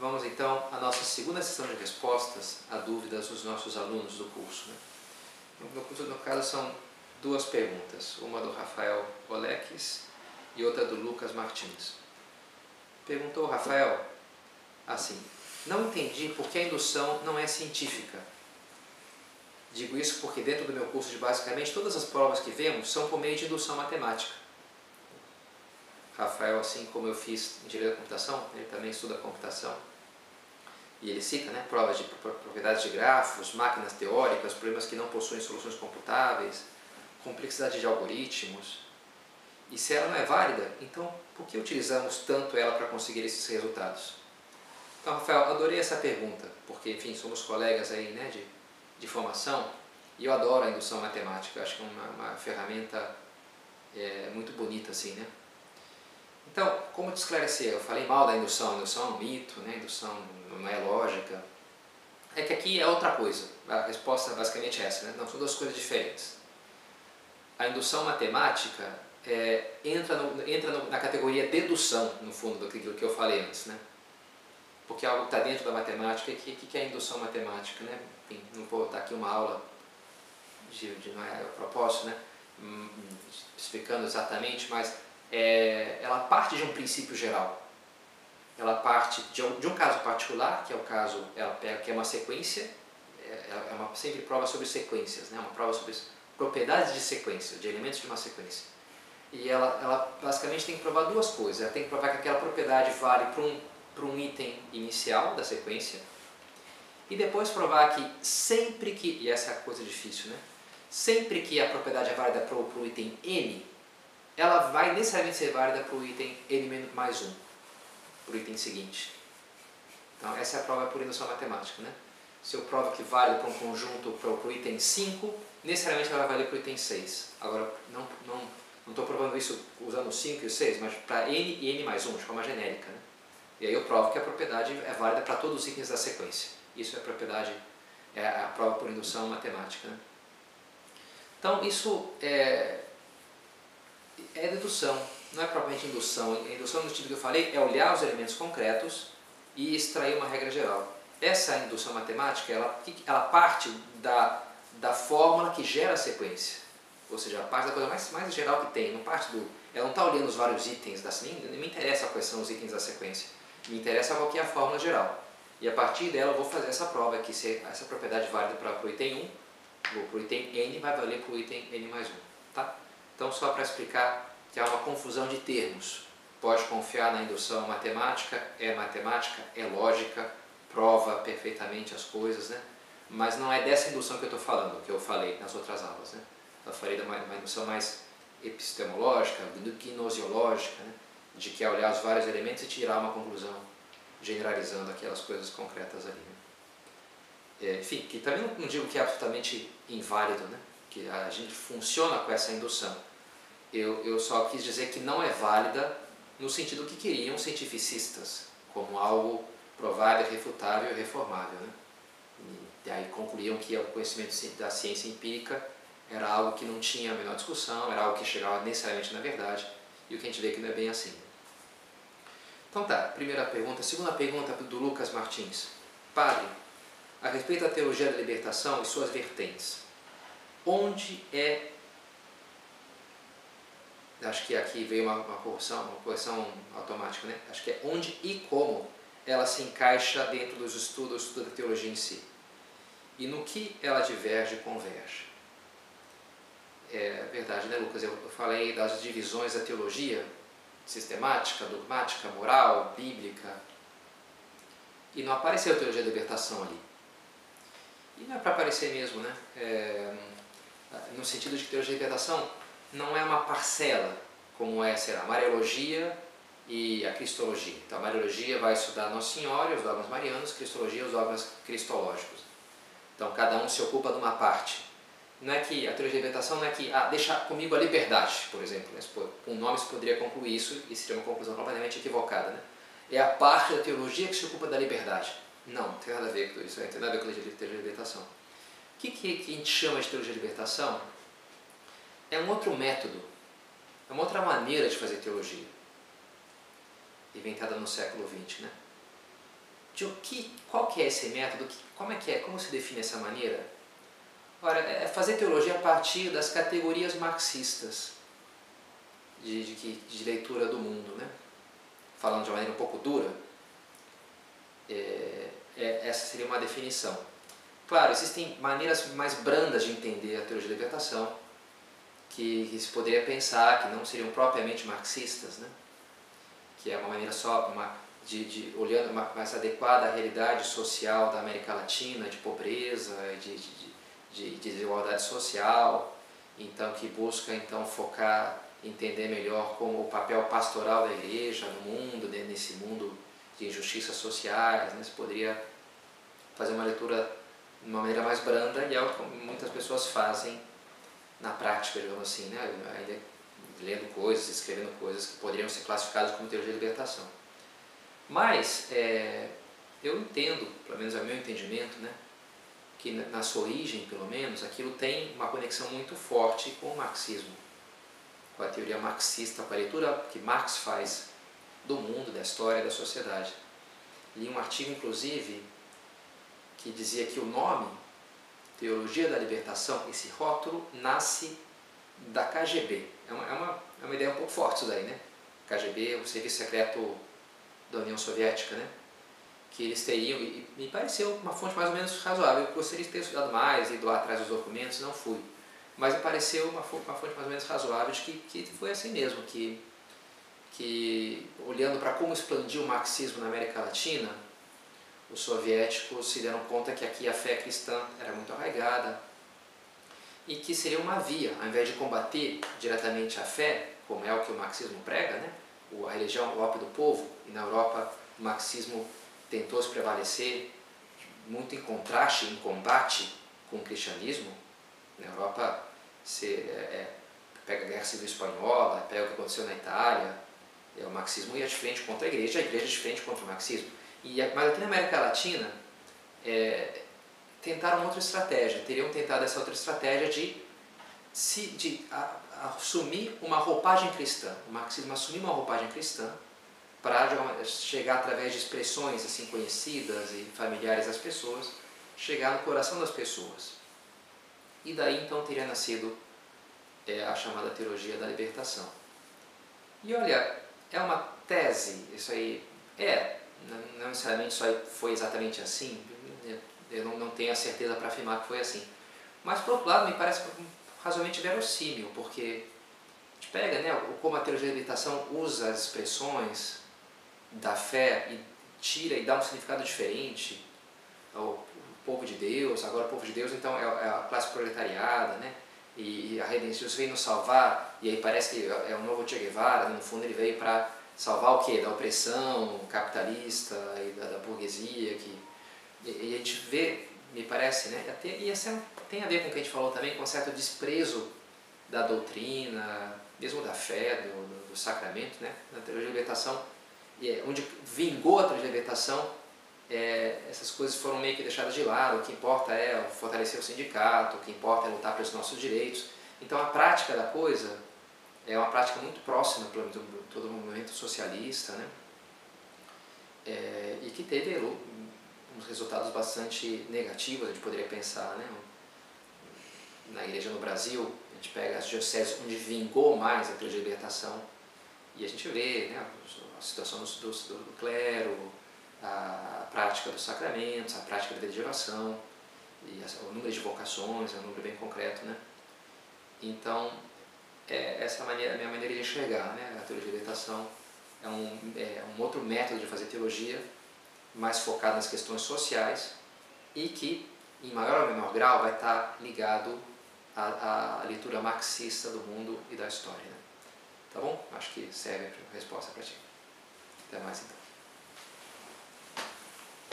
Vamos então à nossa segunda sessão de respostas a dúvidas dos nossos alunos do curso. Né? No, curso, no caso, são duas perguntas, uma do Rafael Oleques e outra do Lucas Martins. Perguntou Rafael assim: Não entendi por que a indução não é científica. Digo isso porque dentro do meu curso de basicamente todas as provas que vemos são por meio de indução matemática. Rafael, assim como eu fiz em Direito da Computação, ele também estuda computação. E ele cita né, provas de propriedades de grafos, máquinas teóricas, problemas que não possuem soluções computáveis, complexidade de algoritmos. E se ela não é válida, então por que utilizamos tanto ela para conseguir esses resultados? Então, Rafael, adorei essa pergunta, porque, enfim, somos colegas aí, né, de, de formação, e eu adoro a indução matemática, acho que é uma, uma ferramenta é, muito bonita, assim, né? Então, como te esclarecer? Eu falei mal da indução, a indução é um mito, né? a indução não é lógica. É que aqui é outra coisa. A resposta basicamente é essa, né? Não, são duas coisas diferentes. A indução matemática é, entra, no, entra no, na categoria dedução, no fundo, daquilo que eu falei antes, né? Porque é algo está dentro da matemática, o que, que, é indução matemática, né? Enfim, não vou botar aqui uma aula de, de não é propósito, né? Hum, explicando exatamente, mas é, ela parte de um princípio geral. Ela parte de um, de um caso particular, que é o caso, ela pega, que é uma sequência, é, é uma sempre prova sobre sequências, né? uma prova sobre propriedades de sequência, de elementos de uma sequência. E ela, ela basicamente tem que provar duas coisas. Ela tem que provar que aquela propriedade vale para um, para um item inicial da sequência, e depois provar que sempre que, e essa é a coisa difícil, né? Sempre que a propriedade é válida para o item n, ela vai necessariamente ser válida para o item n mais 1, para o item seguinte. Então, essa é a prova por indução matemática. Né? Se eu provo que vale para um conjunto para o item 5, necessariamente ela vai valer para o item 6. Agora, não estou não, não provando isso usando o 5 e o 6, mas para n e n mais 1, de forma genérica. Né? E aí eu provo que a propriedade é válida para todos os itens da sequência. Isso é a propriedade, é a prova por indução matemática. Né? Então, isso é, é dedução, não é propriamente indução. A indução, no sentido que eu falei, é olhar os elementos concretos e extrair uma regra geral. Essa indução matemática, ela, ela parte da, da fórmula que gera a sequência. Ou seja, a parte da coisa mais, mais geral que tem, não parte do... Ela não está olhando os vários itens da nem, nem me interessa quais são os itens da sequência. Me interessa qual é a fórmula geral. E a partir dela eu vou fazer essa prova, que se essa propriedade válida para o item 1, para o item n vai valer para o item n mais 1. Tá? Então, só para explicar que há uma confusão de termos. Pode confiar na indução matemática, é matemática, é lógica, prova perfeitamente as coisas, né? Mas não é dessa indução que eu estou falando, que eu falei nas outras aulas, né? Eu falei de uma, uma indução mais epistemológica, gnosiológica, né? de que é olhar os vários elementos e tirar uma conclusão, generalizando aquelas coisas concretas ali. Né? É, enfim, que também não digo que é absolutamente inválido, né? que a gente funciona com essa indução eu, eu só quis dizer que não é válida no sentido que queriam cientificistas, como algo provável, refutável e reformável. Né? E aí concluíam que o conhecimento da ciência empírica era algo que não tinha a menor discussão, era algo que chegava necessariamente na verdade, e o que a gente vê que não é bem assim. Então tá, primeira pergunta. Segunda pergunta do Lucas Martins. Padre, a respeito da teologia da libertação e suas vertentes, onde é acho que aqui veio uma, uma correção, uma correção automática, né? Acho que é onde e como ela se encaixa dentro dos estudos da teologia em si. E no que ela diverge e converge. É verdade, né, Lucas? Eu falei das divisões da teologia, sistemática, dogmática, moral, bíblica. E não apareceu a teologia da libertação ali. E não é para aparecer mesmo, né? É, no sentido de que teologia da libertação não é uma parcela, como é ser a Mariologia e a Cristologia. Então a Mariologia vai estudar Nossa Senhora, os dogmas marianos, Cristologia, os dogmas cristológicos. Então cada um se ocupa de uma parte. Não é que a teoria de libertação não é que, ah, deixa comigo a liberdade, por exemplo. Né? Com um nome se poderia concluir isso e seria uma conclusão completamente equivocada. Né? É a parte da teologia que se ocupa da liberdade. Não, não tem nada a ver com isso, não tem nada a ver com a teoria de libertação. O que, que, que a gente chama de teologia de libertação? É um outro método, é uma outra maneira de fazer teologia, inventada no século XX. Né? de o que, qual que é esse método, como é que é, como se define essa maneira? Ora, é fazer teologia a partir das categorias marxistas de, de, de leitura do mundo, né? falando de uma maneira um pouco dura, é, é, essa seria uma definição. Claro, existem maneiras mais brandas de entender a teologia da libertação, que, que se poderia pensar que não seriam propriamente marxistas, né? que é uma maneira só uma, de, de olhando mais adequada à realidade social da América Latina, de pobreza, de, de, de, de desigualdade social, então que busca então focar entender melhor como o papel pastoral da igreja no mundo, nesse mundo de injustiças sociais, né? Você poderia fazer uma leitura de uma maneira mais branda e é o que muitas pessoas fazem na prática, digamos assim, né? Ainda lendo coisas, escrevendo coisas que poderiam ser classificadas como teologia de libertação. Mas é, eu entendo, pelo menos é o meu entendimento, né? que na sua origem, pelo menos, aquilo tem uma conexão muito forte com o marxismo com a teoria marxista, com a leitura que Marx faz do mundo, da história, da sociedade. Li um artigo, inclusive, que dizia que o nome Teologia da Libertação, esse rótulo, nasce da KGB. É uma, é uma, é uma ideia um pouco forte isso daí, né? KGB, o Serviço Secreto da União Soviética, né? Que eles teriam, e me pareceu uma fonte mais ou menos razoável. Eu gostaria de ter estudado mais, ido lá atrás dos documentos, não fui mas me pareceu uma, uma fonte mais ou menos razoável de que, que foi assim mesmo, que, que olhando para como expandiu o marxismo na América Latina, os soviéticos se deram conta que aqui a fé cristã era muito arraigada e que seria uma via, ao invés de combater diretamente a fé, como é o que o marxismo prega, né? a religião, o ópio do povo, e na Europa o marxismo tentou se prevalecer muito em contraste, em combate com o cristianismo. Na Europa você é, é, pega a Guerra Civil Espanhola, pega o que aconteceu na Itália, é, o marxismo ia de frente contra a igreja, a igreja de frente contra o marxismo. E, mas aqui na América Latina, é, tentaram outra estratégia, teriam tentado essa outra estratégia de, se, de a, assumir uma roupagem cristã, o marxismo assumir uma roupagem cristã para chegar através de expressões assim conhecidas e familiares às pessoas, chegar no coração das pessoas. E daí então teria nascido é, a chamada teologia da libertação. E olha, é uma tese, isso aí é, não necessariamente aí foi exatamente assim, eu não, não tenho a certeza para afirmar que foi assim. Mas por outro lado me parece razoavelmente verossímil, porque a gente pega né, como a teologia da libertação usa as expressões da fé e tira e dá um significado diferente ao, povo de Deus, agora o povo de Deus então é, é a classe proletariada, né? E, a redenção veio nos salvar, e aí parece que é o novo Che Guevara, né? no fundo ele veio para salvar o quê? Da opressão capitalista e da, da burguesia, que, e, e, a gente vê, me parece, né? Até, e essa é tem a ver com o que a gente falou também, com um certo desprezo da doutrina, mesmo da fé, do, do, sacramento, né? Na teologia de libertação, é onde vingou a teologia de libertação é, essas coisas foram meio que deixadas de lado. O que importa é fortalecer o sindicato, o que importa é lutar pelos nossos direitos. Então a prática da coisa é uma prática muito próxima do todo o movimento socialista, né? É, e que teve uns resultados bastante negativos, a gente poderia pensar, né? Na igreja no Brasil, a gente pega as dioceses onde vingou mais a libertação e a gente vê né, a situação do, do, do clero, a prática dos sacramentos, a prática da de oração, e o número de vocações é um número bem concreto, né? Então, é, essa maneira, a minha maneira de enxergar, né? A teologia da libertação é um, é um outro método de fazer teologia, mais focado nas questões sociais e que, em maior ou menor grau, vai estar ligado à, à leitura marxista do mundo e da história. Né? Tá bom? Acho que serve a resposta para ti. Até mais então.